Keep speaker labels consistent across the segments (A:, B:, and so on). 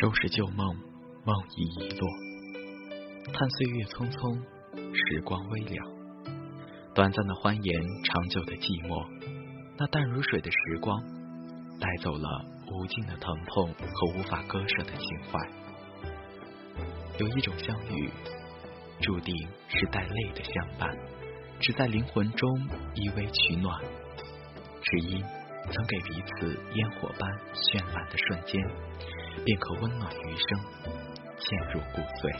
A: 收拾旧梦，梦已遗落。看岁月匆匆，时光微凉。短暂的欢颜，长久的寂寞。那淡如水的时光，带走了无尽的疼痛和无法割舍的情怀。有一种相遇，注定是带泪的相伴，只在灵魂中依偎取暖，只因曾给彼此烟火般绚烂的瞬间。便可温暖余生，嵌入骨髓。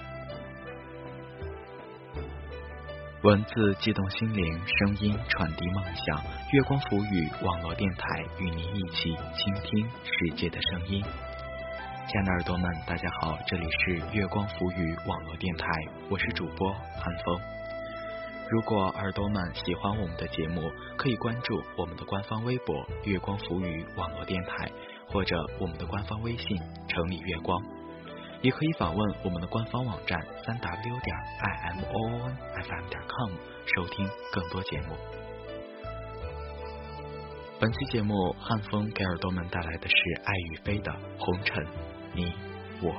A: 文字激动心灵，声音传递梦想。月光浮语网络电台与您一起倾听世界的声音。亲爱的耳朵们，大家好，这里是月光浮语网络电台，我是主播韩风。如果耳朵们喜欢我们的节目，可以关注我们的官方微博“月光浮语网络电台”。或者我们的官方微信“城里月光”，也可以访问我们的官方网站三 w 点 i m o o n f m 点 com 收听更多节目。本期节目，汉风给耳朵们带来的是爱与飞的《红尘》，你我。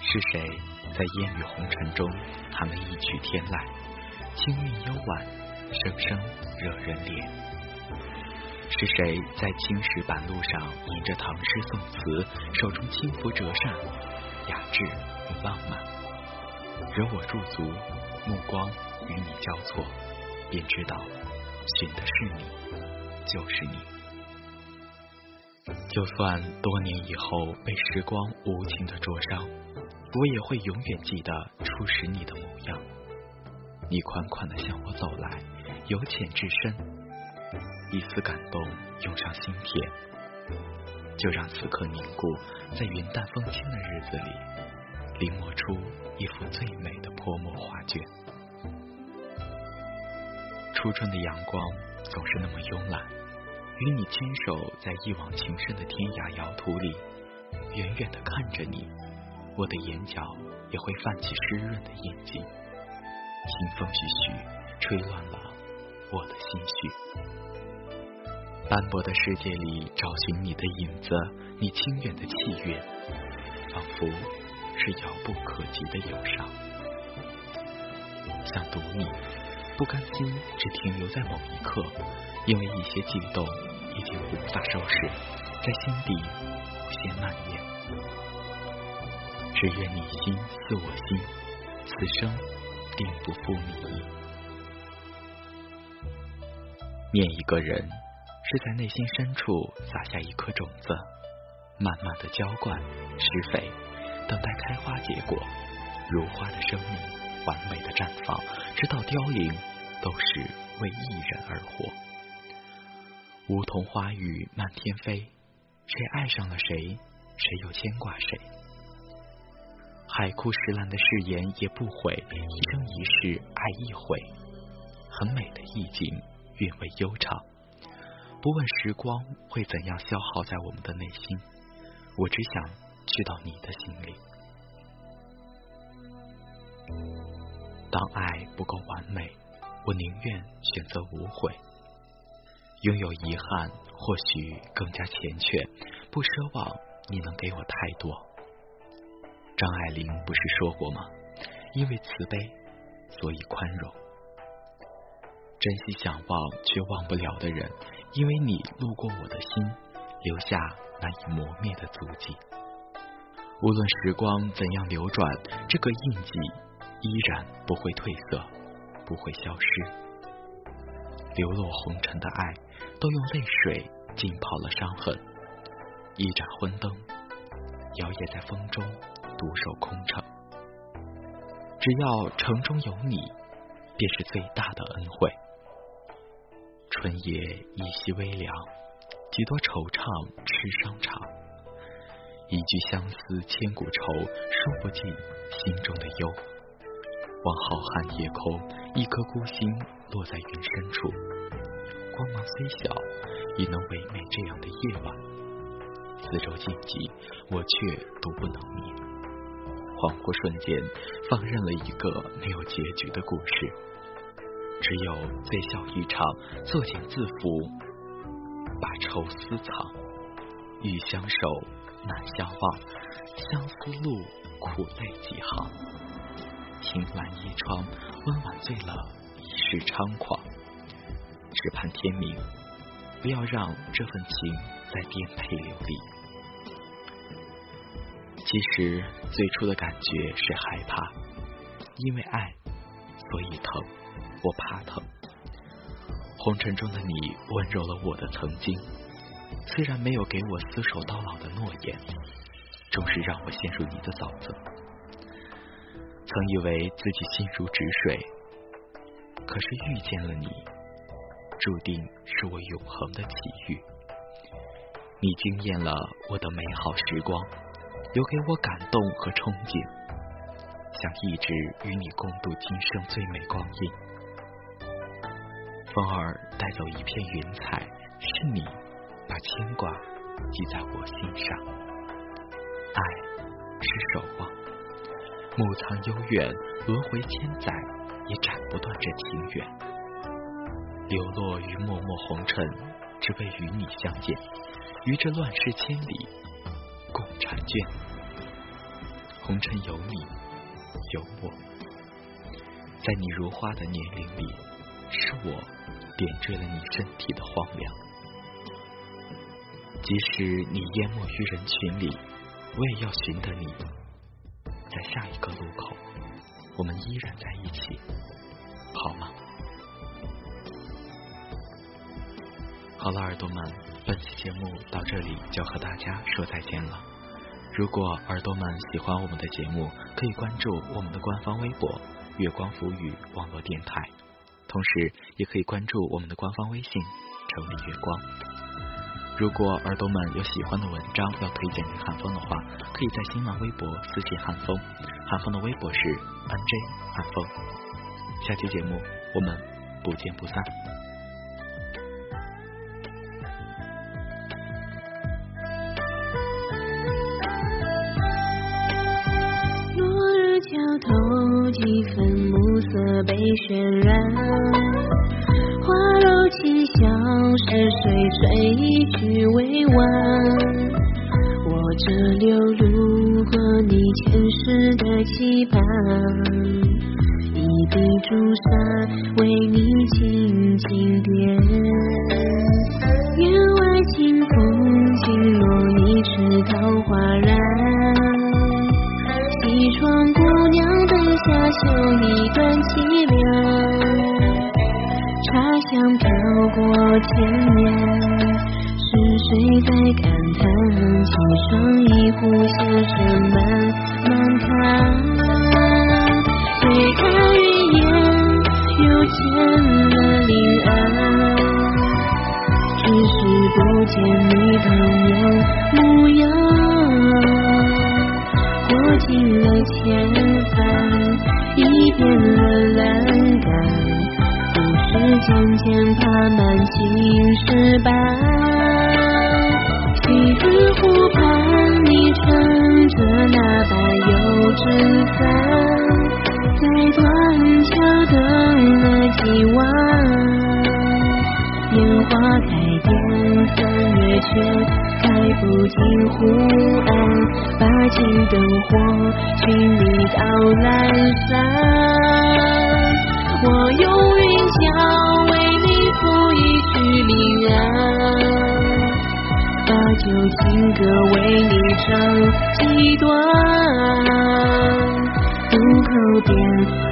A: 是谁在烟雨红尘中弹了一曲天籁？清韵幽婉，声声惹人怜。是谁在青石板路上吟着唐诗宋词，手中轻拂折扇，雅致与浪漫？惹我驻足，目光与你交错，便知道寻的是你，就是你。就算多年以后被时光无情的灼伤，我也会永远记得初识你的模样。你款款的向我走来，由浅至深，一丝感动涌上心田，就让此刻凝固在云淡风轻的日子里，临摹出一幅最美的泼墨画卷。初春的阳光总是那么慵懒，与你牵手在一往情深的天涯遥途里，远远的看着你，我的眼角也会泛起湿润的印记。清风徐徐，吹乱了我的心绪。斑驳的世界里，找寻你的影子，你清远的气韵，仿佛是遥不可及的忧伤。想读你，不甘心只停留在某一刻，因为一些悸动已经无法收拾，在心底无限蔓延。只愿你心似我心，此生。定不负你。念一个人，是在内心深处撒下一颗种子，慢慢的浇灌、施肥，等待开花结果。如花的生命，完美的绽放，直到凋零，都是为一人而活。梧桐花雨漫天飞，谁爱上了谁，谁又牵挂谁。海枯石烂的誓言也不悔，一生一世爱一回，很美的意境，韵味悠长。不问时光会怎样消耗在我们的内心，我只想去到你的心里。当爱不够完美，我宁愿选择无悔。拥有遗憾，或许更加缱绻，不奢望你能给我太多。张爱玲不是说过吗？因为慈悲，所以宽容。珍惜想忘却忘不了的人，因为你路过我的心，留下难以磨灭的足迹。无论时光怎样流转，这个印记依然不会褪色，不会消失。流落红尘的爱，都用泪水浸泡了伤痕。一盏昏灯，摇曳在风中。独守空城，只要城中有你，便是最大的恩惠。春夜依稀微凉，几多惆怅痴伤长。一句相思千古愁，说不尽心中的忧。望浩瀚夜空，一颗孤星落在云深处，光芒虽小，也能唯美这样的夜晚。四周静寂，我却独不能眠。恍惚瞬间，放任了一个没有结局的故事。只有醉笑一场，作茧自缚，把愁私藏。欲相守，难相忘，相思路，苦泪几行。凭栏一窗，温婉醉了一世猖狂。只盼天明，不要让这份情再颠沛流离。其实最初的感觉是害怕，因为爱，所以疼。我怕疼。红尘中的你温柔了我的曾经，虽然没有给我厮守到老的诺言，终是让我陷入你的沼泽。曾以为自己心如止水，可是遇见了你，注定是我永恒的奇遇。你惊艳了我的美好时光，留给我感动和憧憬，想一直与你共度今生最美光阴。风儿带走一片云彩，是你把牵挂记在我心上。爱是守望，墓藏悠远，轮回千载也斩不断这情缘。流落于脉脉红尘，只为与你相见，于这乱世千里共婵娟。红尘有你有我，在你如花的年龄里，是我。点缀了你身体的荒凉，即使你淹没于人群里，我也要寻得你。在下一个路口，我们依然在一起，好吗？好了，耳朵们，本期节目到这里就和大家说再见了。如果耳朵们喜欢我们的节目，可以关注我们的官方微博“月光浮语网络电台”。同时，也可以关注我们的官方微信“城里月光”。如果耳朵们有喜欢的文章要推荐给汉风的话，可以在新浪微博私信汉风，汉风的微博是 nj 汉风。下期节目我们不见不散。
B: 渲染，花柔清香，是谁吹一曲未完？我这流露过你前世的期盼，一笔朱砂为你轻轻点，院外清风轻落一池桃花染，西窗姑娘灯。下绣一段凄凉，千年，是谁在感叹？沏上一壶小声慢慢看，推开云烟，又见了林安，只是不见你当年模样。过尽了千帆，已变了栏杆，故事渐渐爬满青石板。西子湖畔，你撑着那把油纸伞，在断桥等了几晚。烟花开遍三月，却开不尽湖岸。把金灯火，寻你到阑珊。我用云脚为你谱一曲离人，把旧情歌为你唱几段。渡口边，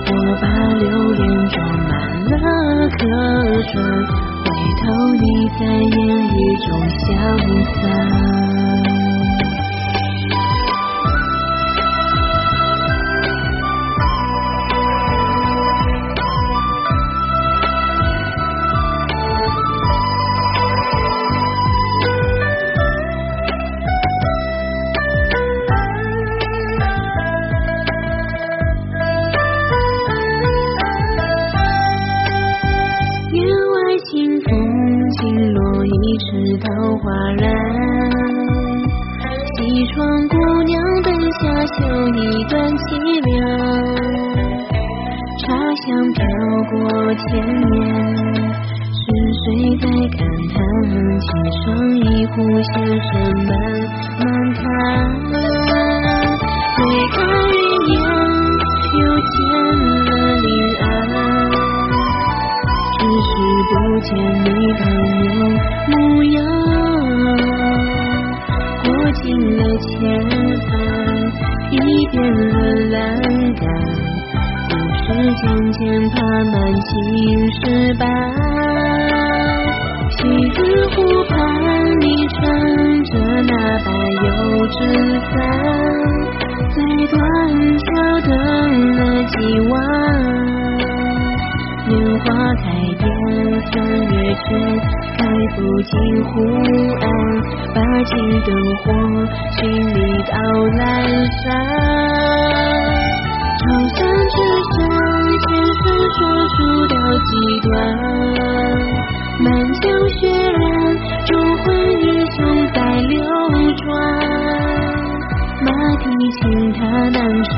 B: 我把流年装满了客船。回头，你在烟雨中消散。香飘过千年，是谁在感叹？青霜一壶，先生慢慢谈。推开云烟，又见了林岸，只是不见你当年模样。青石板，西子湖畔你撑着那把油纸伞，在断桥等了几晚。莲花开遍三月却开不尽湖岸，把金灯火寻觅到阑珊。长山说书到极端满腔血染忠魂已从在流转马蹄轻踏南巢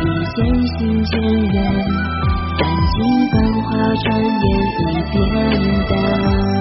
B: 一见心渐远三尽繁华转眼已变淡